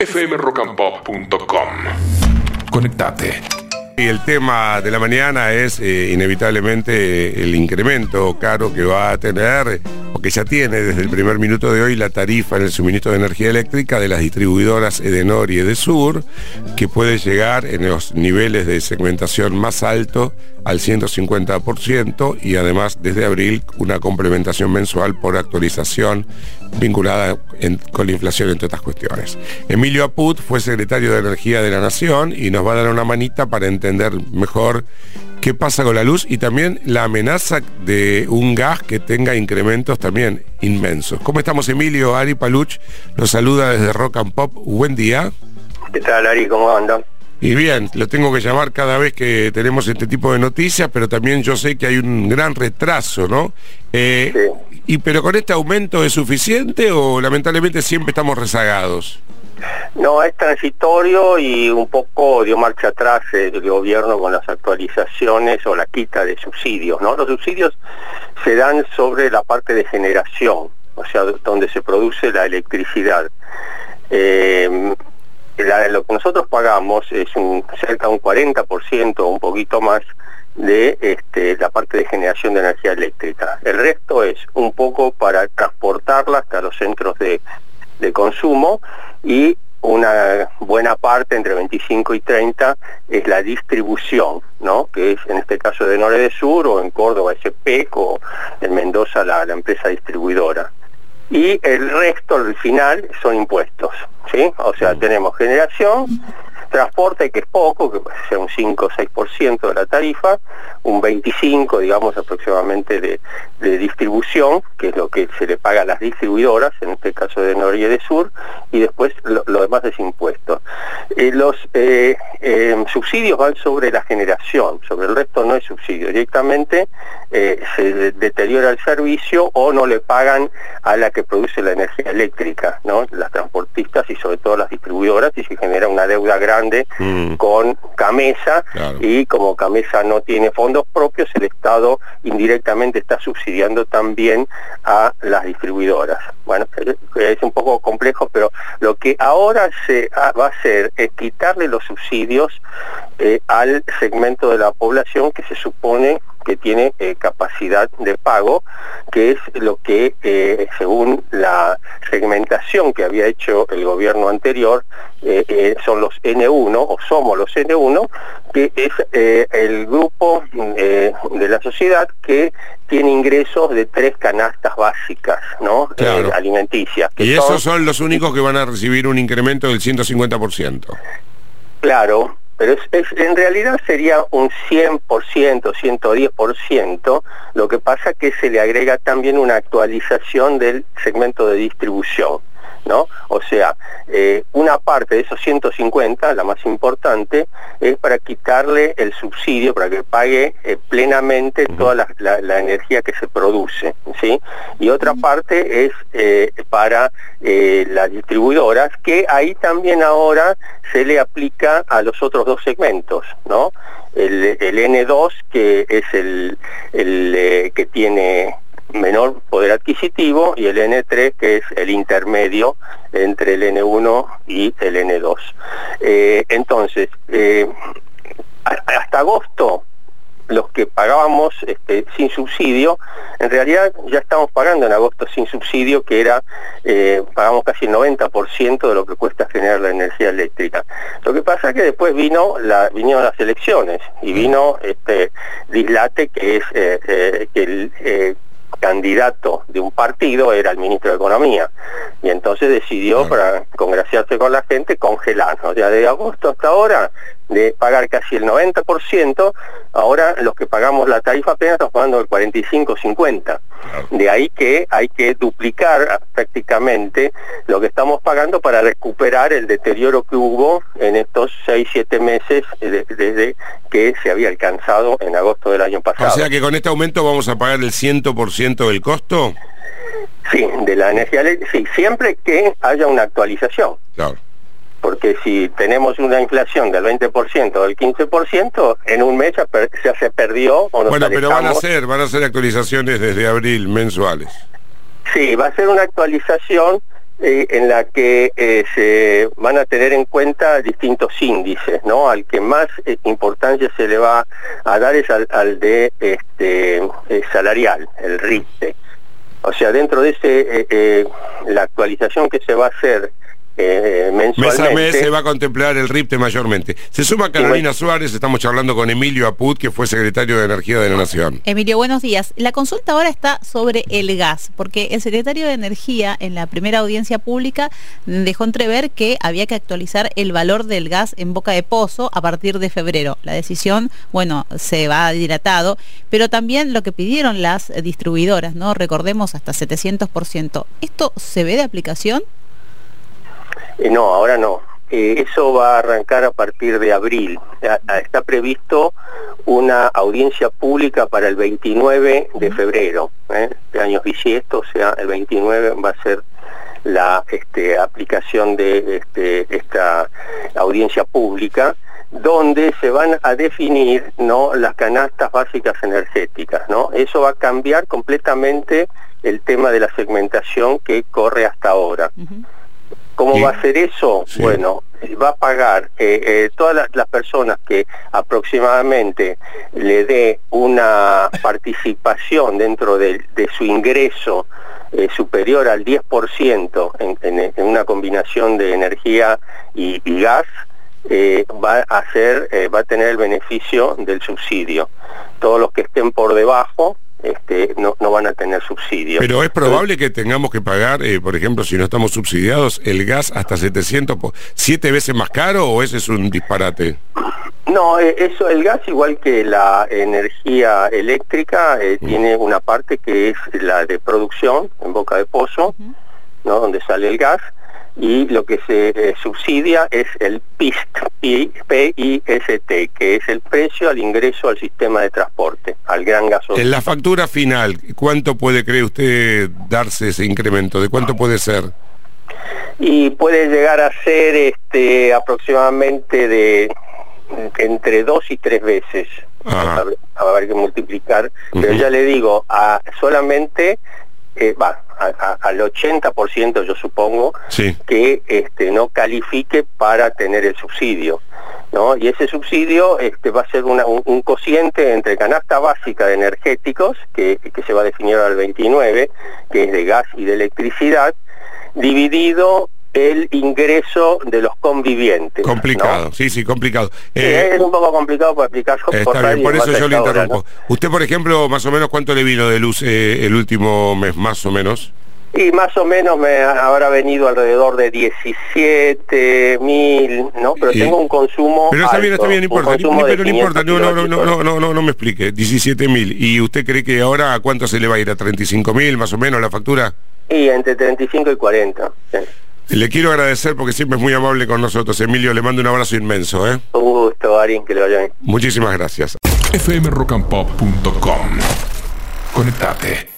fmrockandpop.com. Conectate. Y el tema de la mañana es eh, inevitablemente el incremento caro que va a tener, o que ya tiene desde el primer minuto de hoy, la tarifa en el suministro de energía eléctrica de las distribuidoras Edenor y Edesur, que puede llegar en los niveles de segmentación más alto al 150% y además desde abril una complementación mensual por actualización vinculada con la inflación entre otras cuestiones. Emilio Aput fue secretario de Energía de la Nación y nos va a dar una manita para entender mejor qué pasa con la luz y también la amenaza de un gas que tenga incrementos también inmensos. ¿Cómo estamos Emilio? Ari Paluch nos saluda desde Rock and Pop. Buen día. ¿Qué tal Ari? ¿Cómo andan? Y bien, lo tengo que llamar cada vez que tenemos este tipo de noticias, pero también yo sé que hay un gran retraso, ¿no? Eh, y pero con este aumento es suficiente o lamentablemente siempre estamos rezagados. No, es transitorio y un poco dio marcha atrás el gobierno con las actualizaciones o la quita de subsidios, ¿no? Los subsidios se dan sobre la parte de generación, o sea, donde se produce la electricidad. Eh, lo que nosotros pagamos es un, cerca de un 40% o un poquito más de este, la parte de generación de energía eléctrica. El resto es un poco para transportarla hasta los centros de, consumo y una buena parte, entre 25 y 30, es la distribución, ¿no? que es en este caso de Nore de Sur o en Córdoba SPEC o en Mendoza la empresa distribuidora y el resto, al final, son impuestos, ¿sí? O sea, tenemos generación, transporte, que es poco, que ser un 5 o 6% de la tarifa, un 25, digamos, aproximadamente de, distribución, que es lo que se le paga a las distribuidoras, en este caso de Norte y de Sur, y después lo, demás es impuesto. Eh, los eh, eh, subsidios van sobre la generación, sobre el resto no es subsidio. Directamente se deteriora el servicio o no le pagan a la que produce la energía eléctrica, ¿no? las transportistas y sobre todo las distribuidoras, y se genera una deuda grande Mm. con Camesa y como Camesa no tiene fondos propios, el Estado indirectamente está subsidiando también a las distribuidoras. Bueno, es un poco complejo, pero lo que ahora se va a hacer es quitarle los subsidios eh, al segmento de la población que se supone que tiene eh, capacidad de pago, que es lo que, eh, según la segmentación que había hecho el gobierno anterior, eh, son los N1, o somos los N1, que es el grupo de la sociedad que tiene ingresos de tres canastas básicas, ¿no? alimenticias. y esos son los únicos que van a recibir un incremento del 150%. Claro, pero en realidad sería un 100%, 110%, lo que pasa que se le agrega también una actualización del segmento de distribución. ¿No? O sea, eh, una parte de esos 150, la más importante, es para quitarle el subsidio, para que pague eh, plenamente toda la, energía que se produce, ¿sí? Y otra parte es eh, para las distribuidoras, que ahí también ahora se le aplica a los otros dos segmentos, ¿no? El, N2, que es el, el que tiene menor poder adquisitivo y el N3 que es el intermedio entre el N1 y el N2. Eh, entonces, eh, hasta agosto los que pagábamos este, sin subsidio, en realidad ya estamos pagando en agosto sin subsidio, que era, eh, pagamos casi el 90% de lo que cuesta generar la energía eléctrica. Lo que pasa es que después vino la, vinieron las elecciones y vino este dislate que es que el candidato de un partido era el ministro de Economía. Y entonces decidió, para congraciarse con la gente, congelar. O sea, de agosto hasta ahora, de pagar casi el 90%, ahora los que pagamos la tarifa apenas estamos pagando el 45-50. De ahí que hay que duplicar prácticamente lo que estamos pagando para recuperar el deterioro que hubo en estos 6-7 meses desde que se había alcanzado en agosto del año pasado. O sea que con este aumento vamos a pagar el 100% del costo. Sí, de la energía eléctrica, sí, siempre que haya una actualización. Claro porque si tenemos una inflación del 20% o del 15%, en un mes ya, se perdió o Bueno, pero van a ser, van a ser actualizaciones desde abril mensuales. Sí, va a ser una actualización eh, en la que eh, se van a tener en cuenta distintos índices, ¿no? Al que más eh, importancia se le va a dar es al, de este, salarial, el RITE. O sea, dentro de ese, la actualización que se va a hacer eh, Mes a mes se va a contemplar el RIPTE mayormente. Se suma Carolina Suárez, estamos charlando con Emilio Apud, que fue secretario de Energía de la Nación. Emilio, buenos días. La consulta ahora está sobre el gas, porque el secretario de Energía en la primera audiencia pública dejó entrever que había que actualizar el valor del gas en boca de pozo a partir de febrero. La decisión, bueno, se va dilatado, pero también lo que pidieron las distribuidoras, ¿no? Recordemos hasta 700%. ¿Esto se ve de aplicación? Eh, no, ahora no. Eh, eso va a arrancar a partir de abril. Está previsto una audiencia pública para el 29 de febrero, ¿eh? de años bisiestos, o sea, el 29 va a ser la este, aplicación de este, esta audiencia pública donde se van a definir ¿no? las canastas básicas energéticas. ¿no? Eso va a cambiar completamente el tema de la segmentación que corre hasta ahora. ¿Cómo va a ser eso? Bueno, va a pagar eh, eh, todas las, personas que aproximadamente le dé una participación dentro de, su ingreso eh, superior al 10% en, en, una combinación de energía y, gas, va a hacer, va a tener el beneficio del subsidio. Todos los que estén por debajo este, no, van a tener subsidio. Pero es probable que tengamos que pagar, eh, por ejemplo, si no estamos subsidiados, el gas hasta 700, ¿siete veces más caro o ese es un disparate? No, eh, eso, el gas igual que la energía eléctrica eh, tiene una parte que es la de producción en boca de pozo, ¿no? donde sale el gas, y lo que se eh, subsidia es el PIST, P-I-S-T, que es el precio al ingreso al sistema de transporte, al gran gasoil. En la factura final, ¿cuánto puede, cree usted, darse ese incremento? ¿De cuánto puede ser? Y puede llegar a ser este, aproximadamente de entre dos y tres veces. Va a haber que multiplicar, pero ya le digo, a solamente eh, va, al 80% yo supongo que este, no califique para tener el subsidio. ¿no? Y ese subsidio este, va a ser un, cociente entre canasta básica de energéticos, que, que se va a definir al 29, que es de gas y de electricidad, dividido el ingreso de los convivientes. Complicado, sí, sí, complicado. Eh, es un poco complicado para explicar. Está bien, por eso yo le interrumpo. Usted, por ejemplo, más o menos, ¿cuánto le vino de luz eh, el último mes, más o menos? Y más o menos me habrá venido alrededor de 17 mil, ¿no? Pero tengo un consumo. Pero está bien, está bien, no importa. pero no importa, no, no, no, no, no, no, no me explique. 17 mil. ¿Y usted cree que ahora a cuánto se le va a ir? ¿A 35 mil más o menos la factura? Y entre 35 y 40. Le quiero agradecer porque siempre es muy amable con nosotros. Emilio, le mando un abrazo inmenso. ¿eh? Un gusto, Arin, que le vaya bien. Muchísimas gracias. fmrockandpop.com Conectate.